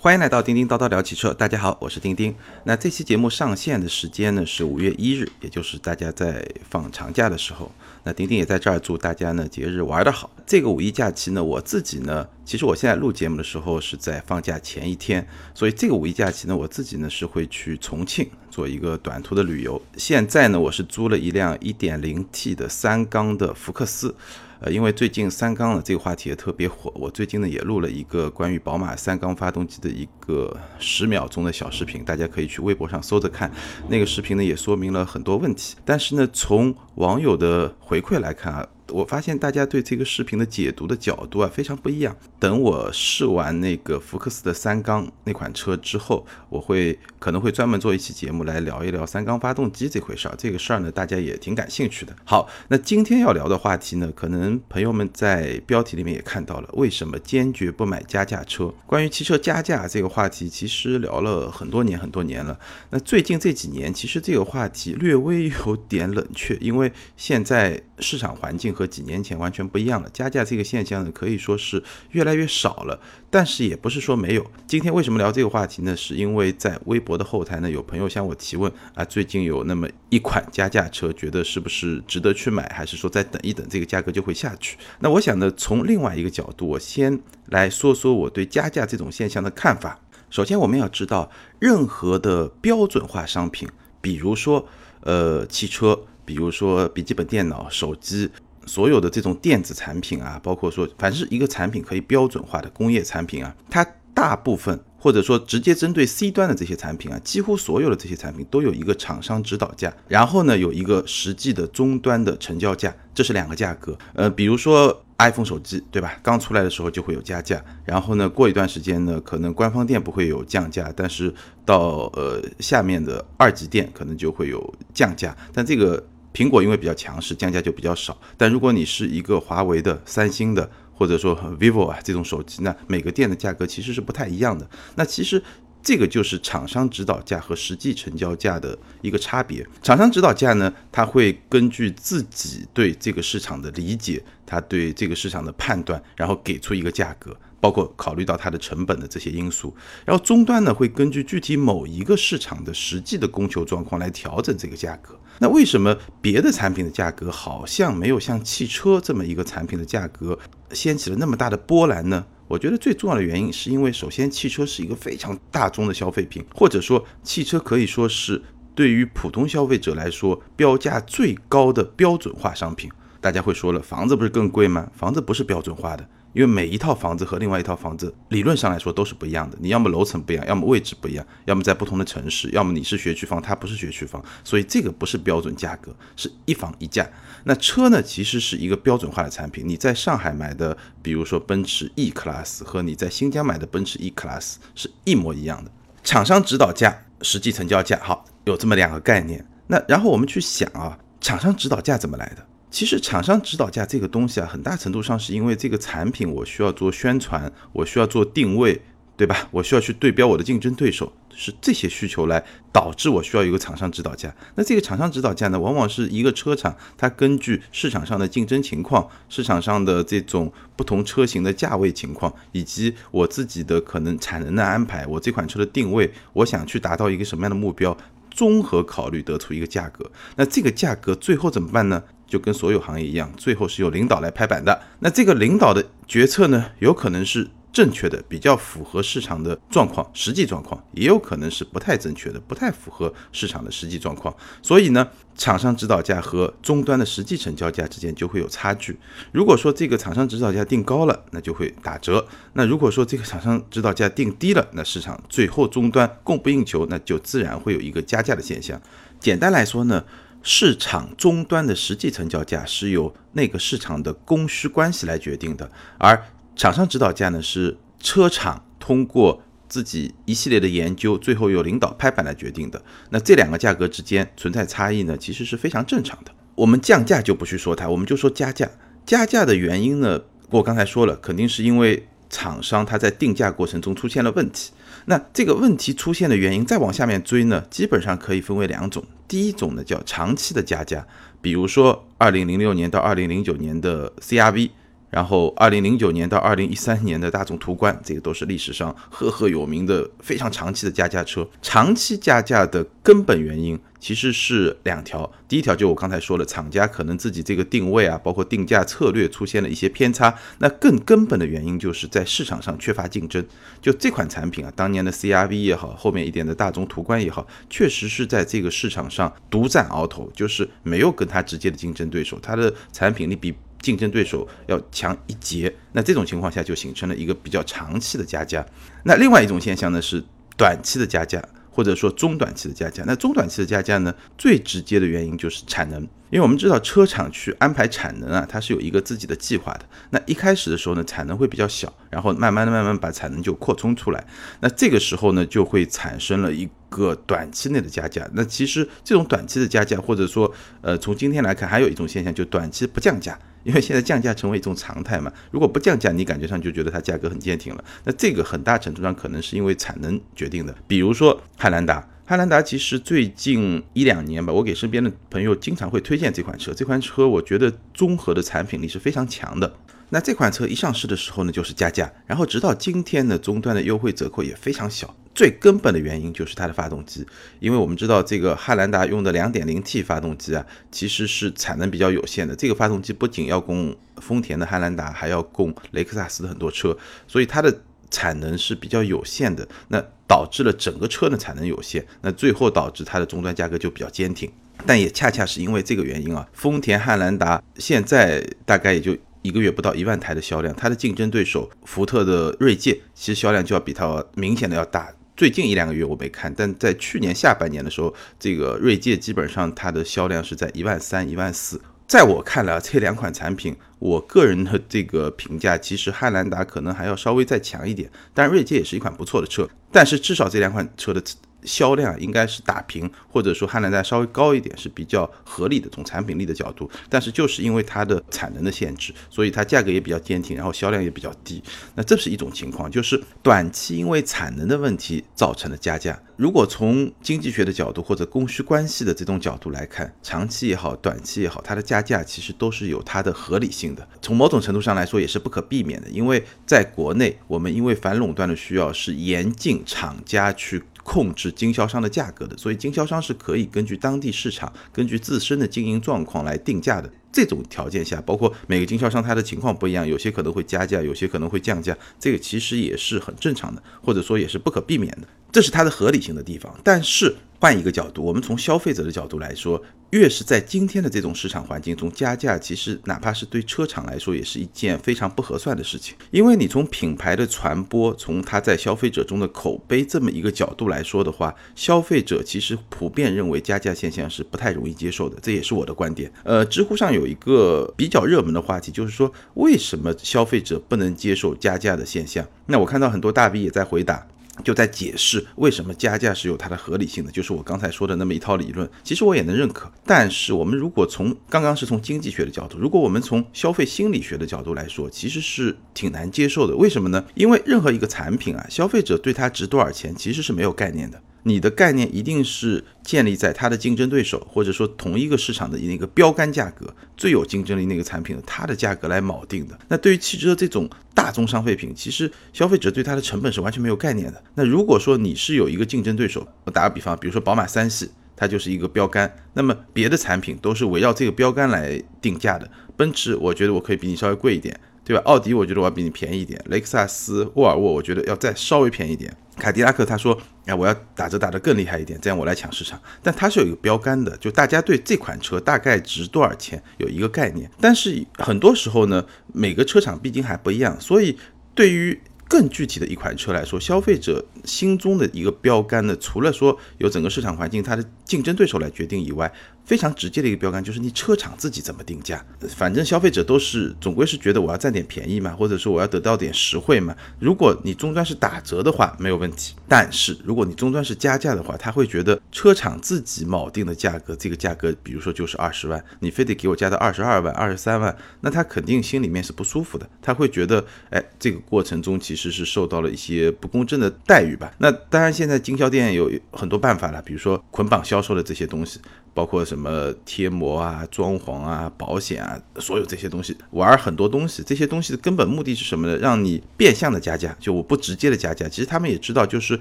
欢迎来到叮叮叨叨聊汽车，大家好，我是叮叮。那这期节目上线的时间呢是五月一日，也就是大家在放长假的时候。那叮叮也在这儿祝大家呢节日玩得好。这个五一假期呢，我自己呢，其实我现在录节目的时候是在放假前一天，所以这个五一假期呢，我自己呢是会去重庆做一个短途的旅游。现在呢，我是租了一辆 1.0T 的三缸的福克斯。呃，因为最近三缸的这个话题也特别火，我最近呢也录了一个关于宝马三缸发动机的一个十秒钟的小视频，大家可以去微博上搜着看。那个视频呢也说明了很多问题，但是呢从网友的回馈来看啊。我发现大家对这个视频的解读的角度啊非常不一样。等我试完那个福克斯的三缸那款车之后，我会可能会专门做一期节目来聊一聊三缸发动机这回事儿。这个事儿呢，大家也挺感兴趣的。好，那今天要聊的话题呢，可能朋友们在标题里面也看到了，为什么坚决不买加价车？关于汽车加价这个话题，其实聊了很多年很多年了。那最近这几年，其实这个话题略微有点冷却，因为现在市场环境。和几年前完全不一样了，加价这个现象呢，可以说是越来越少了，但是也不是说没有。今天为什么聊这个话题呢？是因为在微博的后台呢，有朋友向我提问啊，最近有那么一款加价车，觉得是不是值得去买，还是说再等一等，这个价格就会下去？那我想呢，从另外一个角度，我先来说说我对加价这种现象的看法。首先，我们要知道，任何的标准化商品，比如说呃汽车，比如说笔记本电脑、手机。所有的这种电子产品啊，包括说，凡是一个产品可以标准化的工业产品啊，它大部分或者说直接针对 C 端的这些产品啊，几乎所有的这些产品都有一个厂商指导价，然后呢有一个实际的终端的成交价，这是两个价格。呃，比如说 iPhone 手机，对吧？刚出来的时候就会有加价，然后呢过一段时间呢，可能官方店不会有降价，但是到呃下面的二级店可能就会有降价，但这个。苹果因为比较强势，降价就比较少。但如果你是一个华为的、三星的，或者说 vivo 啊这种手机，那每个店的价格其实是不太一样的。那其实这个就是厂商指导价和实际成交价的一个差别。厂商指导价呢，它会根据自己对这个市场的理解，他对这个市场的判断，然后给出一个价格。包括考虑到它的成本的这些因素，然后终端呢会根据具体某一个市场的实际的供求状况来调整这个价格。那为什么别的产品的价格好像没有像汽车这么一个产品的价格掀起了那么大的波澜呢？我觉得最重要的原因是因为首先汽车是一个非常大众的消费品，或者说汽车可以说是对于普通消费者来说标价最高的标准化商品。大家会说了，房子不是更贵吗？房子不是标准化的。因为每一套房子和另外一套房子理论上来说都是不一样的，你要么楼层不一样，要么位置不一样，要么在不同的城市，要么你是学区房，它不是学区房，所以这个不是标准价格，是一房一价。那车呢，其实是一个标准化的产品，你在上海买的，比如说奔驰 E Class 和你在新疆买的奔驰 E Class 是一模一样的，厂商指导价、实际成交价，好，有这么两个概念。那然后我们去想啊，厂商指导价怎么来的？其实厂商指导价这个东西啊，很大程度上是因为这个产品我需要做宣传，我需要做定位，对吧？我需要去对标我的竞争对手，是这些需求来导致我需要一个厂商指导价。那这个厂商指导价呢，往往是一个车厂它根据市场上的竞争情况、市场上的这种不同车型的价位情况，以及我自己的可能产能的安排，我这款车的定位，我想去达到一个什么样的目标，综合考虑得出一个价格。那这个价格最后怎么办呢？就跟所有行业一样，最后是由领导来拍板的。那这个领导的决策呢，有可能是正确的，比较符合市场的状况、实际状况，也有可能是不太正确的，不太符合市场的实际状况。所以呢，厂商指导价和终端的实际成交价之间就会有差距。如果说这个厂商指导价定高了，那就会打折；那如果说这个厂商指导价定低了，那市场最后终端供不应求，那就自然会有一个加价的现象。简单来说呢。市场终端的实际成交价是由那个市场的供需关系来决定的，而厂商指导价呢是车厂通过自己一系列的研究，最后由领导拍板来决定的。那这两个价格之间存在差异呢，其实是非常正常的。我们降价就不去说它，我们就说加价。加价的原因呢，我刚才说了，肯定是因为厂商他在定价过程中出现了问题。那这个问题出现的原因，再往下面追呢，基本上可以分为两种。第一种呢叫长期的加价，比如说二零零六年到二零零九年的 CRV，然后二零零九年到二零一三年的大众途观，这个都是历史上赫赫有名的非常长期的加价车。长期加价的根本原因其实是两条，第一条就我刚才说了，厂家可能自己这个定位啊，包括定价策略出现了一些偏差。那更根本的原因就是在市场上缺乏竞争。就这款产品啊，当年的 CRV 也好，后面一点的大众途观也好，确实是在这个市场上独占鳌头，就是没有跟它直接的竞争对手，它的产品力比。竞争对手要强一截，那这种情况下就形成了一个比较长期的加价。那另外一种现象呢是短期的加价，或者说中短期的加价。那中短期的加价呢，最直接的原因就是产能，因为我们知道车厂去安排产能啊，它是有一个自己的计划的。那一开始的时候呢，产能会比较小，然后慢慢的、慢慢把产能就扩充出来。那这个时候呢，就会产生了一个短期内的加价。那其实这种短期的加价，或者说，呃，从今天来看，还有一种现象，就短期不降价。因为现在降价成为一种常态嘛，如果不降价，你感觉上就觉得它价格很坚挺了。那这个很大程度上可能是因为产能决定的。比如说汉兰达，汉兰达其实最近一两年吧，我给身边的朋友经常会推荐这款车。这款车我觉得综合的产品力是非常强的。那这款车一上市的时候呢，就是加价，然后直到今天呢，终端的优惠折扣也非常小。最根本的原因就是它的发动机，因为我们知道这个汉兰达用的 2.0T 发动机啊，其实是产能比较有限的。这个发动机不仅要供丰田的汉兰达，还要供雷克萨斯的很多车，所以它的产能是比较有限的。那导致了整个车的产能有限，那最后导致它的终端价格就比较坚挺。但也恰恰是因为这个原因啊，丰田汉兰达现在大概也就。一个月不到一万台的销量，它的竞争对手福特的锐界其实销量就要比它明显的要大。最近一两个月我没看，但在去年下半年的时候，这个锐界基本上它的销量是在一万三、一万四。在我看来，这两款产品，我个人的这个评价，其实汉兰达可能还要稍微再强一点。当然，锐界也是一款不错的车，但是至少这两款车的。销量应该是打平，或者说汉兰达稍微高一点是比较合理的，从产品力的角度。但是就是因为它的产能的限制，所以它价格也比较坚挺，然后销量也比较低。那这是一种情况，就是短期因为产能的问题造成的加价。如果从经济学的角度或者供需关系的这种角度来看，长期也好，短期也好，它的加价其实都是有它的合理性的。从某种程度上来说，也是不可避免的，因为在国内，我们因为反垄断的需要，是严禁厂家去。控制经销商的价格的，所以经销商是可以根据当地市场、根据自身的经营状况来定价的。这种条件下，包括每个经销商他的情况不一样，有些可能会加价，有些可能会降价，这个其实也是很正常的，或者说也是不可避免的，这是它的合理性的地方。但是换一个角度，我们从消费者的角度来说。越是在今天的这种市场环境中加价，其实哪怕是对车厂来说，也是一件非常不合算的事情。因为你从品牌的传播，从它在消费者中的口碑这么一个角度来说的话，消费者其实普遍认为加价现象是不太容易接受的，这也是我的观点。呃，知乎上有一个比较热门的话题，就是说为什么消费者不能接受加价的现象？那我看到很多大 V 也在回答。就在解释为什么加价是有它的合理性的，就是我刚才说的那么一套理论，其实我也能认可。但是我们如果从刚刚是从经济学的角度，如果我们从消费心理学的角度来说，其实是挺难接受的。为什么呢？因为任何一个产品啊，消费者对它值多少钱其实是没有概念的。你的概念一定是建立在它的竞争对手，或者说同一个市场的那个标杆价格最有竞争力那个产品的它的价格来锚定的。那对于汽车这种大宗商品，其实消费者对它的成本是完全没有概念的。那如果说你是有一个竞争对手，我打个比方，比如说宝马三系，它就是一个标杆，那么别的产品都是围绕这个标杆来定价的。奔驰，我觉得我可以比你稍微贵一点。对吧？奥迪我觉得我要比你便宜一点，雷克萨斯、沃尔沃我觉得要再稍微便宜一点，凯迪拉克他说，哎，我要打折打得更厉害一点，这样我来抢市场。但它是有一个标杆的，就大家对这款车大概值多少钱有一个概念。但是很多时候呢，每个车厂毕竟还不一样，所以对于更具体的一款车来说，消费者心中的一个标杆呢，除了说由整个市场环境它的竞争对手来决定以外。非常直接的一个标杆就是你车厂自己怎么定价，反正消费者都是总归是觉得我要占点便宜嘛，或者说我要得到点实惠嘛。如果你终端是打折的话没有问题，但是如果你终端是加价的话，他会觉得车厂自己锚定的价格，这个价格比如说就是二十万，你非得给我加到二十二万、二十三万，那他肯定心里面是不舒服的，他会觉得，哎，这个过程中其实是受到了一些不公正的待遇吧。那当然现在经销店有很多办法了，比如说捆绑销售的这些东西，包括什么。什么贴膜啊、装潢啊、保险啊，所有这些东西玩很多东西。这些东西的根本目的是什么呢？让你变相的加价，就我不直接的加价。其实他们也知道，就是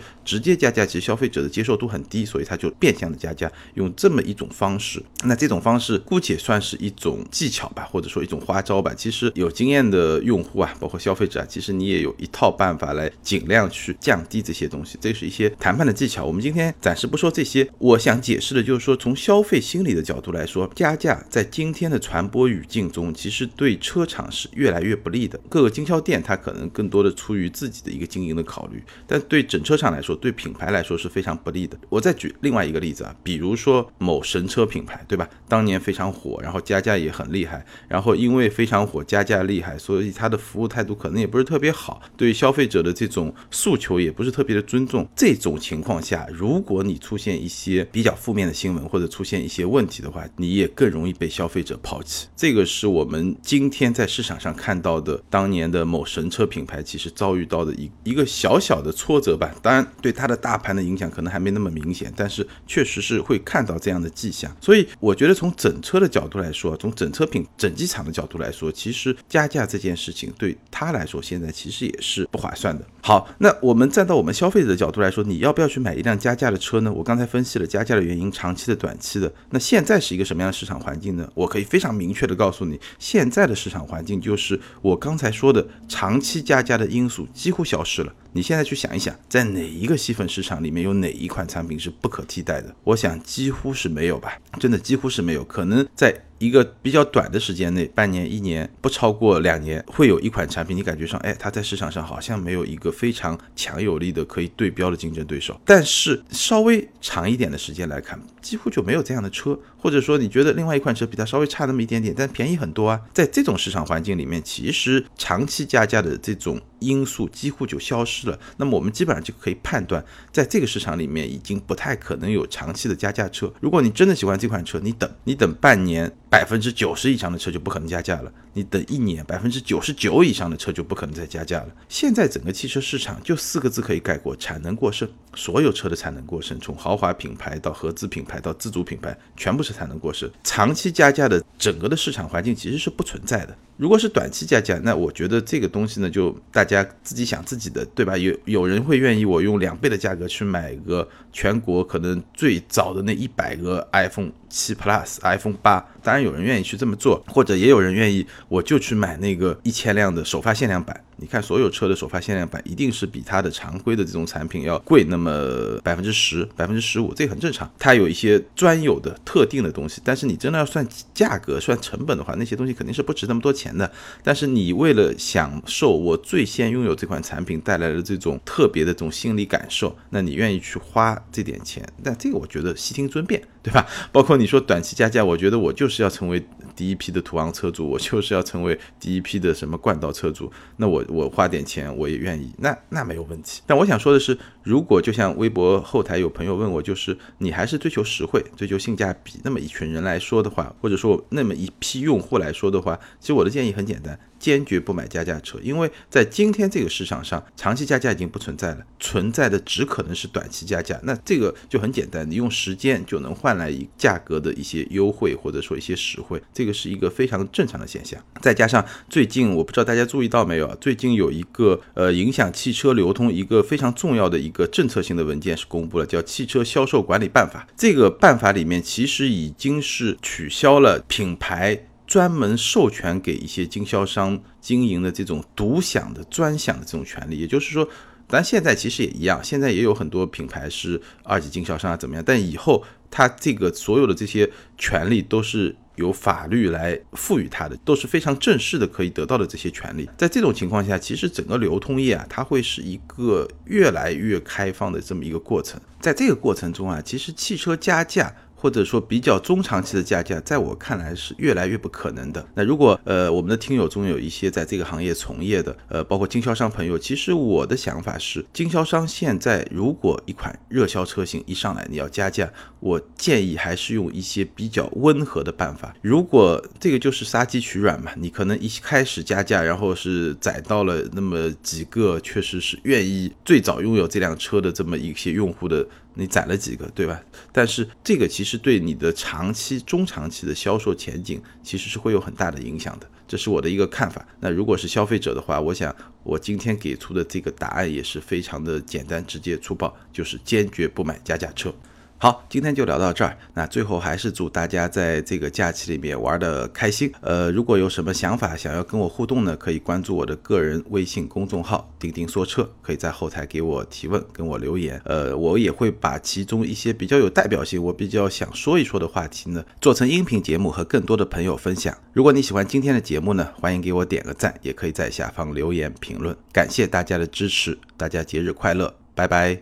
直接加价，其实消费者的接受度很低，所以他就变相的加价，用这么一种方式。那这种方式姑且算是一种技巧吧，或者说一种花招吧。其实有经验的用户啊，包括消费者啊，其实你也有一套办法来尽量去降低这些东西。这是一些谈判的技巧。我们今天暂时不说这些，我想解释的就是说，从消费心理的角度来说，加价在今天的传播语境中，其实对车厂是越来越不利的。各个经销店它可能更多的出于自己的一个经营的考虑，但对整车厂来说，对品牌来说是非常不利的。我再举另外一个例子啊，比如说某神车品牌，对吧？当年非常火，然后加价也很厉害，然后因为非常火，加价厉害，所以它的服务态度可能也不是特别好，对消费者的这种诉求也不是特别的尊重。这种情况下，如果你出现一些比较负面的新闻，或者出现一些问问题的话，你也更容易被消费者抛弃。这个是我们今天在市场上看到的当年的某神车品牌其实遭遇到的一一个小小的挫折吧。当然，对它的大盘的影响可能还没那么明显，但是确实是会看到这样的迹象。所以，我觉得从整车的角度来说，从整车品整机厂的角度来说，其实加价这件事情对他来说现在其实也是不划算的。好，那我们站到我们消费者的角度来说，你要不要去买一辆加价的车呢？我刚才分析了加价的原因，长期的、短期的。那现在是一个什么样的市场环境呢？我可以非常明确的告诉你，现在的市场环境就是我刚才说的长期加价的因素几乎消失了。你现在去想一想，在哪一个细分市场里面有哪一款产品是不可替代的？我想几乎是没有吧，真的几乎是没有。可能在一个比较短的时间内，半年、一年，不超过两年，会有一款产品，你感觉上，哎，它在市场上好像没有一个非常强有力的可以对标的竞争对手。但是稍微长一点的时间来看，几乎就没有这样的车，或者说你觉得另外一款车比它稍微差那么一点点，但便宜很多啊。在这种市场环境里面，其实长期加价的这种因素几乎就消失了。那么我们基本上就可以判断，在这个市场里面已经不太可能有长期的加价车。如果你真的喜欢这款车，你等，你等半年。百分之九十以上的车就不可能加价了，你等一年，百分之九十九以上的车就不可能再加价了。现在整个汽车市场就四个字可以概括：产能过剩。所有车的产能过剩，从豪华品牌到合资品牌到自主品牌，全部是产能过剩。长期加价的整个的市场环境其实是不存在的。如果是短期加价，那我觉得这个东西呢，就大家自己想自己的，对吧？有有人会愿意我用两倍的价格去买个全国可能最早的那一百个 iPhone 七 Plus、iPhone 八，当然有人愿意去这么做，或者也有人愿意我就去买那个一千辆的首发限量版。你看，所有车的首发限量版一定是比它的常规的这种产品要贵那么百分之十、百分之十五，这很正常。它有一些专有的、特定的东西，但是你真的要算价格、算成本的话，那些东西肯定是不值那么多钱的。但是你为了享受我最先拥有这款产品带来的这种特别的这种心理感受，那你愿意去花这点钱？但这个我觉得悉听尊便，对吧？包括你说短期加价，我觉得我就是要成为第一批的途昂车主，我就是要成为第一批的什么冠道车主，那我。我花点钱我也愿意，那那没有问题。但我想说的是，如果就像微博后台有朋友问我，就是你还是追求实惠、追求性价比那么一群人来说的话，或者说那么一批用户来说的话，其实我的建议很简单。坚决不买加价车，因为在今天这个市场上，长期加价已经不存在了，存在的只可能是短期加价。那这个就很简单，你用时间就能换来一价格的一些优惠，或者说一些实惠，这个是一个非常正常的现象。再加上最近，我不知道大家注意到没有啊？最近有一个呃影响汽车流通一个非常重要的一个政策性的文件是公布了，叫《汽车销售管理办法》。这个办法里面其实已经是取消了品牌。专门授权给一些经销商经营的这种独享的专享的这种权利，也就是说，咱现在其实也一样，现在也有很多品牌是二级经销商啊，怎么样？但以后它这个所有的这些权利都是由法律来赋予它的，都是非常正式的可以得到的这些权利。在这种情况下，其实整个流通业啊，它会是一个越来越开放的这么一个过程。在这个过程中啊，其实汽车加价。或者说比较中长期的加价，在我看来是越来越不可能的。那如果呃我们的听友中有一些在这个行业从业的，呃包括经销商朋友，其实我的想法是，经销商现在如果一款热销车型一上来你要加价，我建议还是用一些比较温和的办法。如果这个就是杀鸡取卵嘛，你可能一开始加价，然后是宰到了那么几个确实是愿意最早拥有这辆车的这么一些用户的，你攒了几个，对吧？但是这个其。实对你的长期、中长期的销售前景其实是会有很大的影响的。这是我的一个看法。那如果是消费者的话，我想我今天给出的这个答案也是非常的简单、直接、粗暴，就是坚决不买加价车。好，今天就聊到这儿。那最后还是祝大家在这个假期里面玩的开心。呃，如果有什么想法想要跟我互动呢，可以关注我的个人微信公众号“钉钉说车”，可以在后台给我提问，跟我留言。呃，我也会把其中一些比较有代表性、我比较想说一说的话题呢，做成音频节目和更多的朋友分享。如果你喜欢今天的节目呢，欢迎给我点个赞，也可以在下方留言评论。感谢大家的支持，大家节日快乐，拜拜。